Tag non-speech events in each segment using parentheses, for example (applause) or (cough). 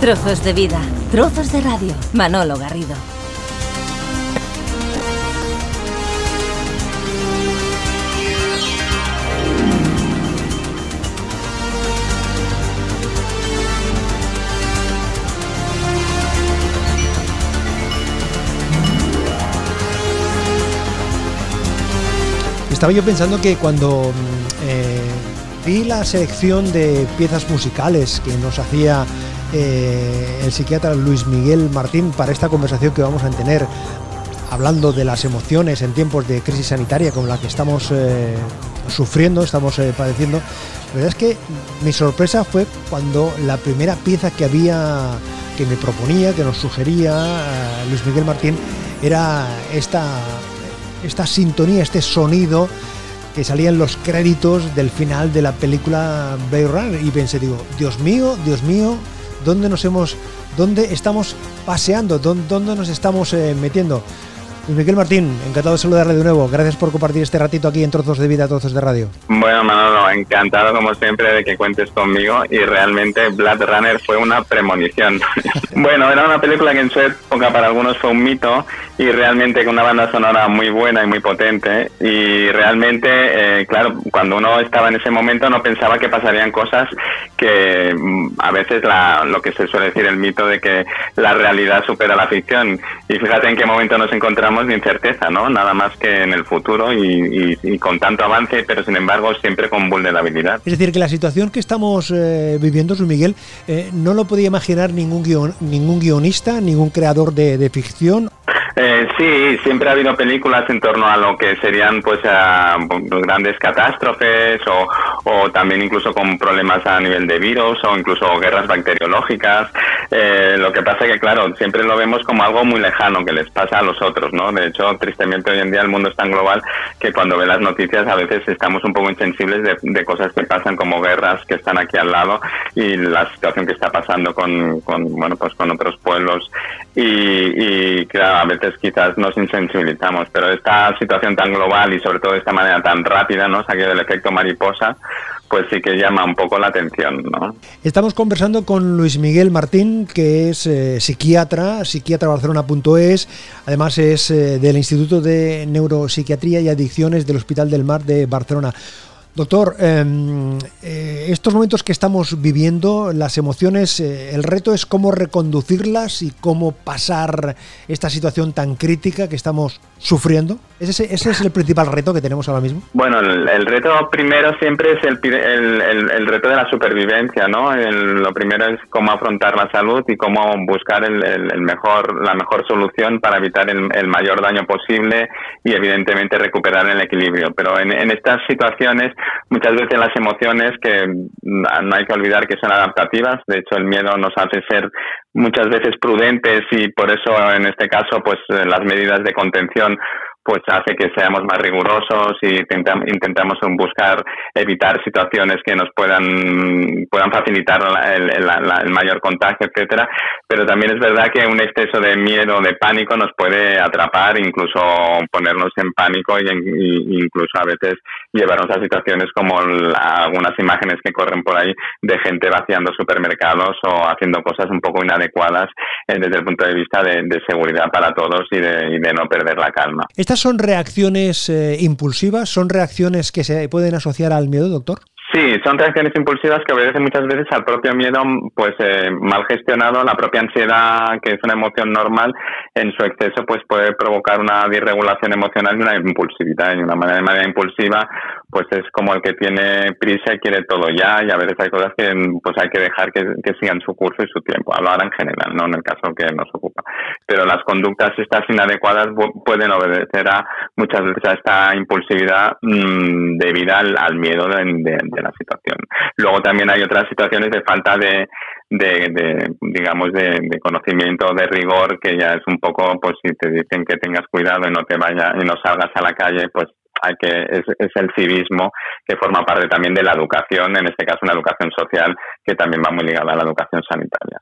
Trozos de vida, trozos de radio. Manolo Garrido. Estaba yo pensando que cuando mm, eh, vi la selección de piezas musicales que nos hacía eh, el psiquiatra Luis Miguel Martín para esta conversación que vamos a tener hablando de las emociones en tiempos de crisis sanitaria como la que estamos eh, sufriendo, estamos padeciendo. La verdad es que mi sorpresa fue cuando la primera pieza que había, que me proponía, que nos sugería Luis Miguel Martín, era esta esta sintonía, este sonido que salía en los créditos del final de la película Blade Runner y pensé, digo, Dios mío, Dios mío, ¿dónde nos hemos, dónde estamos paseando, dónde, nos estamos eh, metiendo? Miguel Martín, encantado de saludarle de nuevo. Gracias por compartir este ratito aquí en Trozos de Vida, Trozos de Radio. Bueno, Manolo, encantado como siempre de que cuentes conmigo y realmente Blood Runner fue una premonición. (laughs) bueno, era una película que en su época para algunos fue un mito y realmente con una banda sonora muy buena y muy potente y realmente, eh, claro, cuando uno estaba en ese momento no pensaba que pasarían cosas que mm, a veces la, lo que se suele decir el mito de que la realidad supera la ficción y fíjate en qué momento nos encontramos de incerteza, ¿no? Nada más que en el futuro y, con tanto avance, pero sin embargo siempre con vulnerabilidad. Es decir, que la situación que estamos eh, viviendo, Luis Miguel, eh, no lo podía imaginar ningún, guion, ningún guionista, ningún creador de ficción eh, sí, siempre ha habido películas en torno a lo que serían pues grandes catástrofes o, también incluso con problemas a nivel de virus o incluso guerras bacteriológicas. Eh, lo que pasa que, claro, siempre lo vemos como algo muy lejano que les pasa a los otros, ¿no? De hecho, tristemente hoy en día el mundo es tan global que cuando ve las noticias a veces estamos un poco insensibles de, cosas que pasan como guerras que están aquí al lado y la situación que está pasando con, bueno, pues con otros pueblos y, y claro, a veces quizás nos insensibilizamos, pero esta situación tan global y sobre todo de esta manera tan rápida, ¿no? Saque del efecto mariposa, pues sí que llama un poco la atención, ¿no? Estamos conversando con Luis Miguel Martín, que es eh, psiquiatra, psiquiatra Barcelona.es, además es eh, del Instituto de Neuropsiquiatría y Adicciones del Hospital del Mar de Barcelona. Doctor, em, eh, estos momentos que estamos viviendo, las emociones, eh, el reto es cómo reconducirlas y cómo pasar esta situación tan crítica que estamos sufriendo. ¿Ese, ese es el principal reto que tenemos ahora mismo? Bueno, el, reto primero siempre es el, el, reto de la supervivencia, ¿no? lo primero es cómo afrontar la salud y cómo buscar el, mejor, la mejor solución para evitar el, mayor daño posible y evidentemente recuperar el equilibrio. Pero en, en estas situaciones muchas veces las emociones que no hay que olvidar que son adaptativas. De hecho, el miedo nos hace ser muchas veces prudentes y por eso en este caso pues las medidas de contención pues hace que seamos más rigurosos y intentamos buscar evitar situaciones que nos puedan puedan facilitar el, mayor contagio, etcétera. Pero también es verdad que un exceso de miedo, de pánico, nos puede atrapar, incluso ponernos en pánico y, incluso a veces llevarnos a situaciones como algunas imágenes que corren por ahí de gente vaciando supermercados o haciendo cosas un poco inadecuadas eh, desde el punto de vista de, seguridad para todos y de, y de no perder la calma son reacciones eh, impulsivas? ¿Son reacciones que se pueden asociar al miedo, doctor? Sí, son reacciones impulsivas que obedecen muchas veces al propio miedo, pues eh, mal gestionado, la propia ansiedad, que es una emoción normal, en su exceso, pues puede provocar una disregulación emocional y una impulsividad. Y una manera, de manera impulsiva, pues es como el que tiene prisa y quiere todo ya, y a veces hay cosas que pues hay que dejar que, sigan su curso y su tiempo. Hablo ahora en general, no en el caso que nos ocupa. Pero las conductas estas inadecuadas pueden obedecer a muchas veces a esta impulsividad mmm, debida al, miedo de la situación. Luego también hay otras situaciones de falta de, de, digamos, de, conocimiento, de rigor, que ya es un poco, pues si te dicen que tengas cuidado y no te vayas y no salgas a la calle, pues que es, el civismo que forma parte también de la educación, en este caso una educación social que también va muy ligada a la educación sanitaria.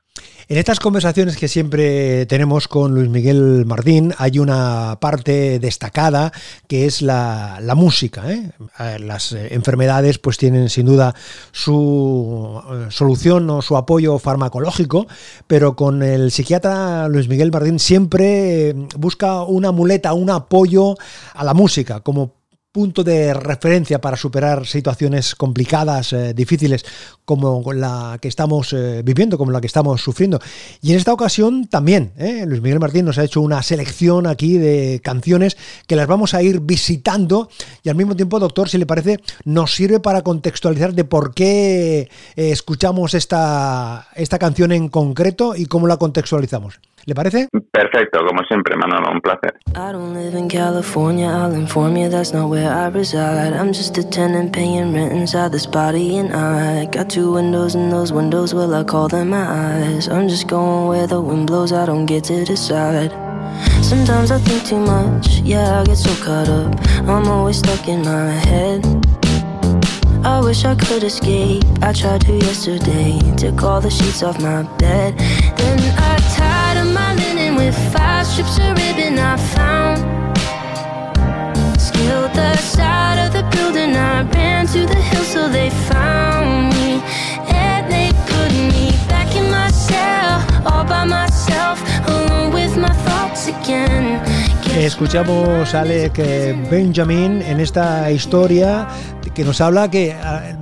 En estas conversaciones que siempre tenemos con Luis Miguel Martín hay una parte destacada que es la, la música. ¿eh? Las enfermedades pues tienen sin duda su eh, solución o su apoyo farmacológico, pero con el psiquiatra Luis Miguel Martín siempre busca una muleta, un apoyo a la música como punto de referencia para superar situaciones complicadas, eh, difíciles, como la que estamos eh, viviendo, como la que estamos sufriendo. Y en esta ocasión también, eh, Luis Miguel Martín nos ha hecho una selección aquí de canciones que las vamos a ir visitando y al mismo tiempo, doctor, si le parece, nos sirve para contextualizar de por qué escuchamos esta, esta canción en concreto y cómo la contextualizamos. ¿Le parece? Perfecto, como siempre, Manolo, un placer. I don't live in California, I'll inform you that's not where I reside. I'm just a tenant paying rent inside this body, and I got two windows, and those windows, well, I call them my eyes. I'm just going where the wind blows, I don't get to decide. Sometimes I think too much, yeah, I get so caught up. I'm always stuck in my head. I wish I could escape. I tried to yesterday, took all the sheets off my bed. Five strips of ribbon I found. Scaled the side of the building, I ran to the hill so they found me. And they put me back in my cell, all by myself, alone with my thoughts again. Escuchamos a Alec Benjamin en esta historia que nos habla que ah,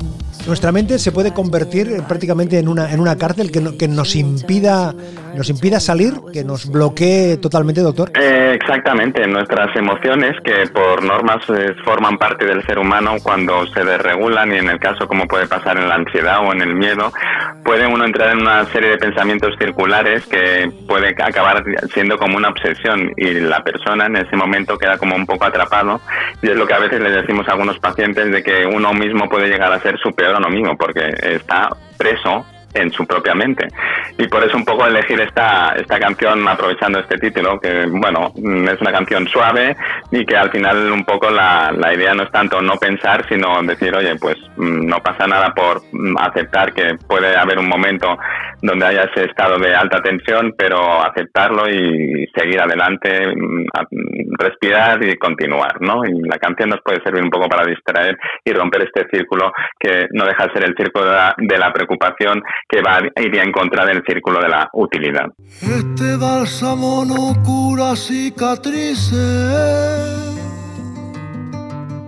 nuestra mente se puede convertir prácticamente en una, en una cárcel que, que nos impida nos impida salir, que nos bloquee totalmente, doctor. Eh, exactamente, nuestras emociones que por normas eh, forman parte del ser humano cuando se desregulan y en el caso como puede pasar en la ansiedad o en el miedo, puede uno entrar en una serie de pensamientos circulares que puede acabar siendo como una obsesión y la persona en ese momento queda como un poco atrapado y es lo que a veces le decimos a algunos pacientes de que uno mismo puede llegar a ser su peor enemigo porque está preso en su propia mente. Y por eso un poco elegir esta, esta canción aprovechando este título, que bueno, es una canción suave y que al final un poco la, la idea no es tanto no pensar, sino decir, oye, pues mm, no pasa nada por mm, aceptar que puede haber un momento donde haya ese estado de alta tensión, pero aceptarlo y seguir adelante, mm, respirar y continuar, ¿no? Y la canción nos puede servir un poco para distraer y romper este círculo que no deja de ser el círculo de la, de la preocupación que va iría en contra del círculo de la utilidad. Este bálsamo no cura cicatrices.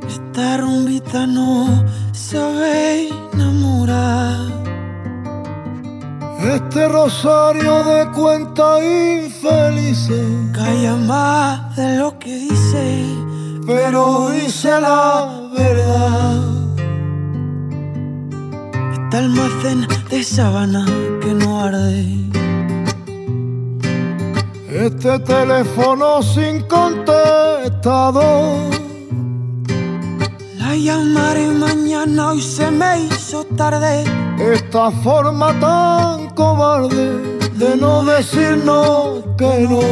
Esta rumbita no sabe enamorar. Este rosario de cuenta infelices calla más de lo que dice, pero dice la verdad este almacén de sábana que no arde. Este teléfono sin contestado. La llamaré mañana, hoy se me hizo tarde. Esta forma tan cobarde de no decirnos que no.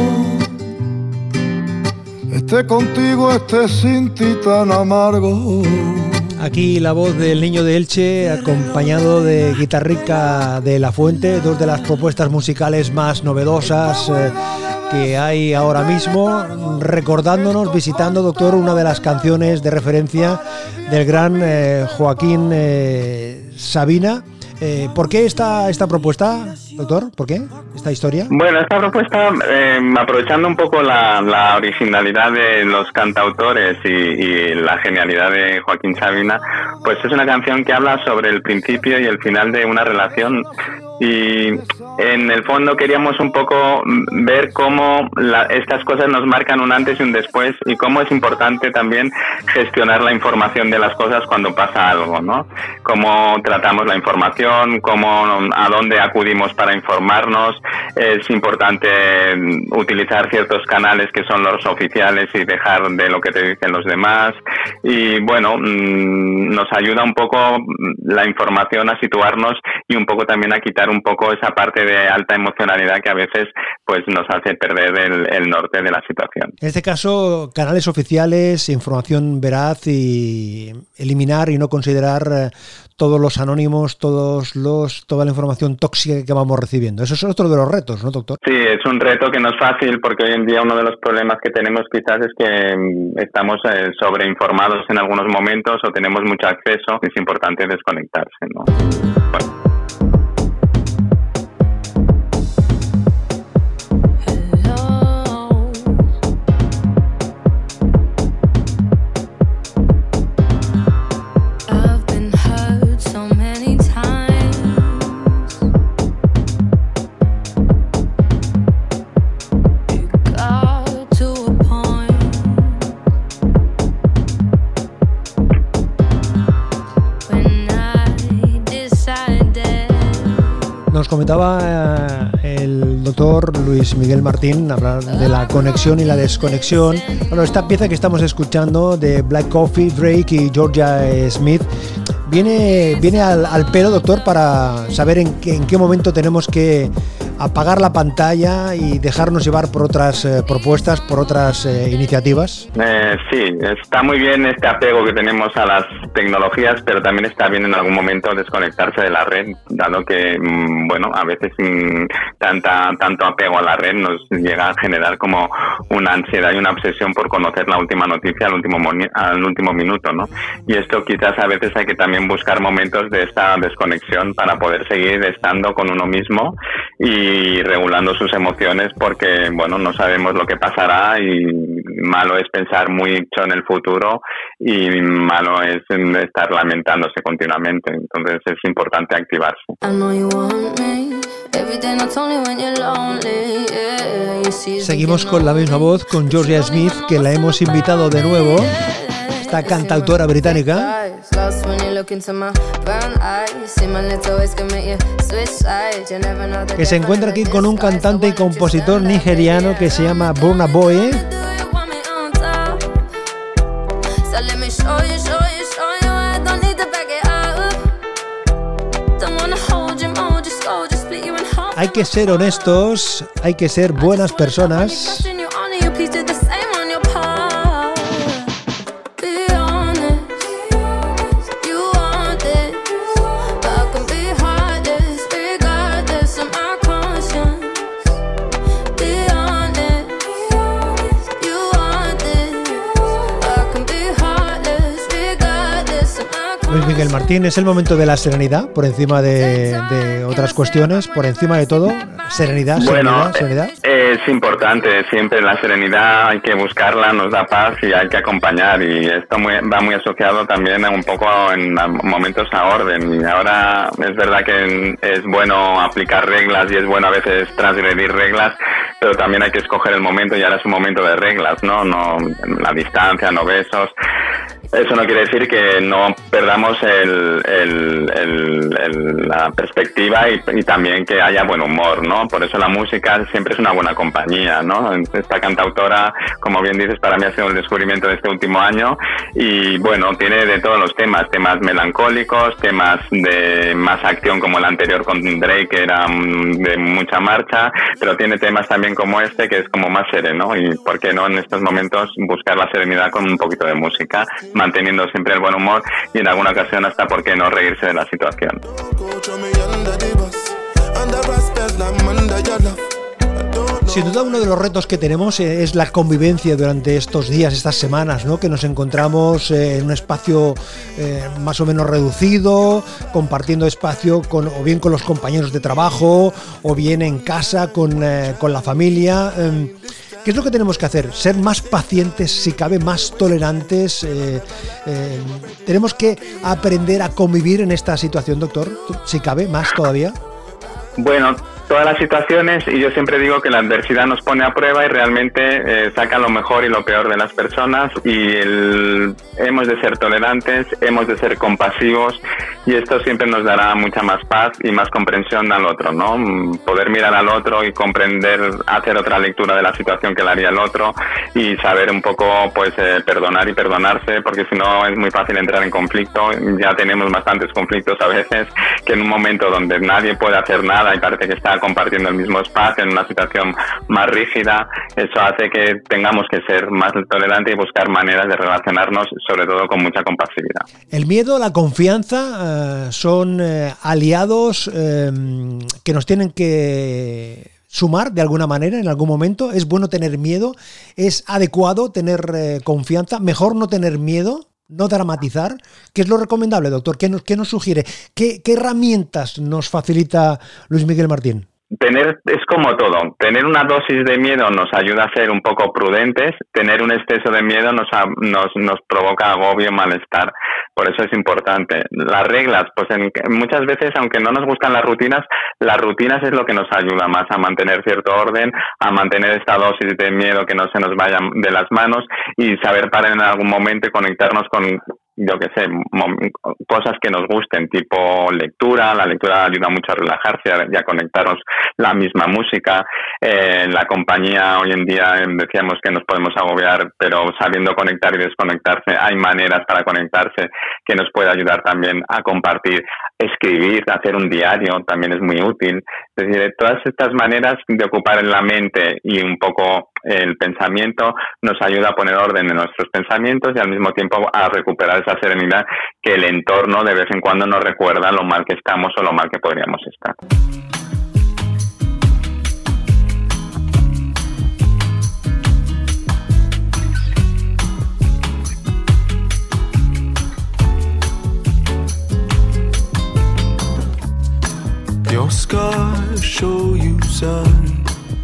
Este contigo, este sin ti tan amargo. Aquí la voz del niño de Elche, acompañado de Guitarrica de la Fuente, dos de las propuestas musicales más novedosas eh, que hay ahora mismo, recordándonos, visitando, doctor, una de las canciones de referencia del gran eh, Joaquín eh, Sabina. Eh, ¿Por qué esta, esta propuesta, doctor? ¿Por qué esta historia? Bueno, esta propuesta, eh, aprovechando un poco la, originalidad de los cantautores y, y, la genialidad de Joaquín Sabina, pues es una canción que habla sobre el principio y el final de una relación y en el fondo queríamos un poco ver cómo la, estas cosas nos marcan un antes y un después y cómo es importante también gestionar la información de las cosas cuando pasa algo, ¿no? Cómo tratamos la información, cómo a dónde acudimos para informarnos, es importante utilizar ciertos canales que son los oficiales y dejar de lo que te dicen los demás y bueno, nos ayuda un poco la información a situarnos y un poco también a quitar un poco esa parte de alta emocionalidad que a veces pues nos hace perder el, el norte de la situación. En este caso, canales oficiales, información veraz y eliminar y no considerar eh, todos los anónimos, todos los, toda la información tóxica que vamos recibiendo. Eso es otro de los retos, ¿no, doctor? Sí, es un reto que no es fácil porque hoy en día uno de los problemas que tenemos quizás es que mm, estamos eh, sobreinformados en algunos momentos o tenemos mucho acceso. Es importante desconectarse, ¿no? Comentaba eh, el doctor Luis Miguel Martín hablar de la conexión y la desconexión. Bueno, esta pieza que estamos escuchando de Black Coffee, Drake y Georgia Smith viene, viene al, pelo, doctor, para saber en qué momento tenemos que apagar la pantalla y dejarnos llevar por otras eh, propuestas, por otras eh, iniciativas? Eh, sí, está muy bien este apego que tenemos a las tecnologías, pero también está bien en algún momento desconectarse de la red, dado que, mm, bueno, a veces mm, tanta, tanto apego a la red nos llega a generar como una ansiedad y una obsesión por conocer la última noticia al último, al último minuto, ¿no? Y esto quizás a veces hay que también buscar momentos de esta desconexión para poder seguir estando con uno mismo y y regulando sus emociones porque, bueno, no sabemos lo que pasará y malo es pensar mucho en el futuro y malo es estar lamentándose continuamente. Entonces es importante activarse. Seguimos con la misma voz, con Georgia Smith, que la hemos invitado de nuevo esta cantautora británica que se encuentra aquí con un cantante y compositor nigeriano que se llama Burna Boy. Hay que ser honestos, hay que ser buenas personas. Martín, es el momento de la serenidad por encima de, otras cuestiones, por encima de todo, serenidad, serenidad, serenidad. Es importante, siempre la serenidad hay que buscarla, nos da paz y hay que acompañar y esto va muy asociado también un poco en momentos a orden y ahora es verdad que es bueno aplicar reglas y es bueno a veces transgredir reglas, pero también hay que escoger el momento y ahora es un momento de reglas, ¿no? No la distancia, no besos. Eso no quiere decir que no perdamos el, la perspectiva y, también que haya buen humor, ¿no? Por eso la música siempre es una buena compañía, ¿no? Esta cantautora, como bien dices, para mí ha sido el descubrimiento de este último año y, bueno, tiene de todos los temas, temas melancólicos, temas de más acción como el anterior con Drake, que era de mucha marcha, pero tiene temas también como este que es como más sereno y, ¿por qué no en estos momentos buscar la serenidad con un poquito de música? Manteniendo siempre el buen humor y en alguna ocasión hasta por qué no reírse de la situación. Sin duda uno de los retos que tenemos eh, es la convivencia durante estos días, estas semanas, ¿no? que nos encontramos eh, en un espacio eh, más o menos reducido, compartiendo espacio con, o bien con los compañeros de trabajo o bien en casa con, con la familia. ¿Qué es lo que tenemos que hacer? Ser más pacientes, si cabe, más tolerantes. Eh, eh, tenemos que aprender a convivir en esta situación, doctor, si cabe, más todavía. Bueno, todas las situaciones y yo siempre digo que la adversidad nos pone a prueba y realmente eh, saca lo mejor y lo peor de las personas y hemos de ser tolerantes, hemos de ser compasivos y esto siempre nos dará mucha más paz y más comprensión al otro, ¿no? Poder mirar al otro y comprender, hacer otra lectura de la situación que le haría el otro y saber un poco, pues, eh, perdonar y perdonarse, porque si no es muy fácil entrar en conflicto. Ya tenemos bastantes conflictos a veces, (laughs) que en un momento donde nadie puede hacer nada y parece que está compartiendo el mismo espacio en una situación más rígida, eso hace que tengamos que ser más tolerantes y buscar maneras de relacionarnos, sobre todo con mucha compasividad. El miedo, la confianza eh, son eh, aliados eh, que nos tienen que sumar de alguna manera en algún momento. Es bueno tener miedo, es adecuado tener confianza, mejor no tener miedo no dramatizar. ¿Qué es lo recomendable, doctor? ¿Qué nos, qué nos sugiere? ¿Qué, ¿Qué, herramientas nos facilita Luis Miguel Martín? Tener, es como todo, tener una dosis de miedo nos ayuda a ser un poco prudentes, tener un exceso de miedo nos, nos, nos provoca agobio, malestar, por eso es importante. Las reglas, pues en, muchas veces, aunque no nos gustan las rutinas, las rutinas es lo que nos ayuda más a mantener cierto orden, a mantener esta dosis de miedo que no se nos vaya de las manos y saber parar en algún momento y conectarnos con yo qué sé, cosas que nos gusten, tipo lectura, la lectura ayuda mucho a relajarse y a conectarnos la misma música. Eh, la compañía hoy en día em, decíamos que nos podemos agobiar, pero sabiendo conectar y desconectarse, hay maneras para conectarse que nos puede ayudar también a compartir, escribir, hacer un diario también es muy útil. Es decir, todas estas maneras de ocupar en la mente y un poco el pensamiento nos ayuda a poner orden en nuestros pensamientos y al mismo tiempo a recuperar esa serenidad que el entorno de vez en cuando nos recuerda lo mal que estamos o lo mal que podríamos estar.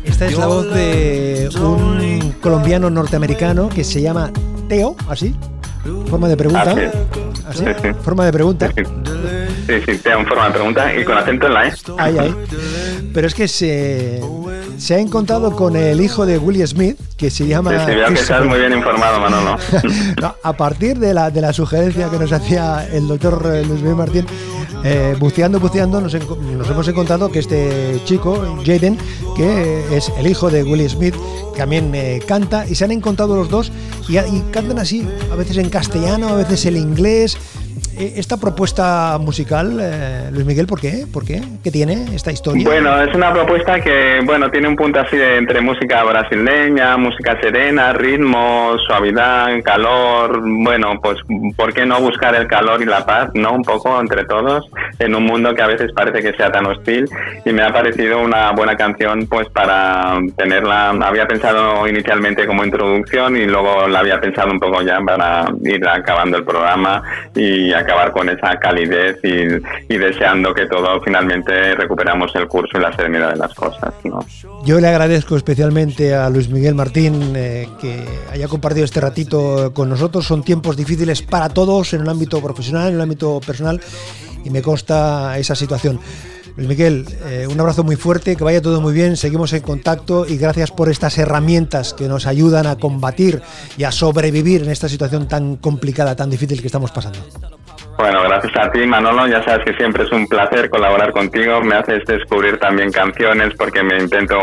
Esta es la voz de un colombiano norteamericano que se llama Teo, así, forma de pregunta. Así, forma de pregunta. Sí, sí, Teo en forma de pregunta y con acento en la E. Ahí, ahí. Pero es que se, se ha encontrado con el hijo de Willie Smith, que se llama... Sí, sí, veo que estás muy bien informado, Manolo. (laughs) no, a partir de la, de la sugerencia que nos hacía el doctor eh, Luis Miguel Martín, eh, buceando, buceando, nos, hemos encontrado que este chico, Jaden, que es el hijo de Willie Smith, también eh, canta, y se han encontrado los dos y, cantan así, a veces en castellano, a veces en inglés, eh, esta propuesta musical, eh, Luis Miguel, ¿por qué? ¿Por qué? ¿Qué tiene esta historia? Bueno, es una propuesta que, bueno, tiene un punto así de entre música brasileña, música serena, ritmo, suavidad, calor. Bueno, pues, ¿por qué no buscar el calor y la paz, no? Un poco entre todos, en un mundo que a veces parece que sea tan hostil. Y me ha parecido una buena canción, pues, para tenerla. Había pensado inicialmente como introducción y luego la había pensado un poco ya para ir acabando el programa y acabar con esa calidez y, deseando que todo finalmente recuperamos el curso y la serenidad de las cosas. Yo le agradezco especialmente a Luis Miguel Martín eh, que haya compartido este ratito con nosotros. Son tiempos difíciles para todos en el ámbito profesional, en el ámbito personal y me consta esa situación. Luis Miguel, eh, un abrazo muy fuerte, que vaya todo muy bien, seguimos en contacto y gracias por estas herramientas que nos ayudan a combatir y a sobrevivir en esta situación tan complicada, tan difícil que estamos pasando. Bueno, gracias a ti, Manolo. Ya sabes que siempre es un placer colaborar contigo. Me haces descubrir también canciones porque me intento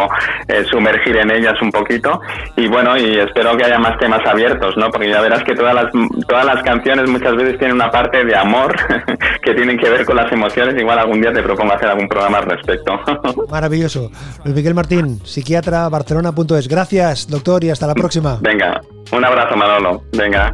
eh, sumergir en ellas un poquito. Y bueno, y espero que haya más temas abiertos, ¿no? Porque ya verás que todas las, todas las canciones muchas veces tienen una parte de amor (laughs) que tienen que ver con las emociones. Igual algún día te propongo hacer algún programa al respecto. (laughs) Maravilloso. Luis Miguel Martín, psiquiatra, barcelona.es. Gracias, doctor, y hasta la próxima. Venga, un abrazo, Manolo. Venga.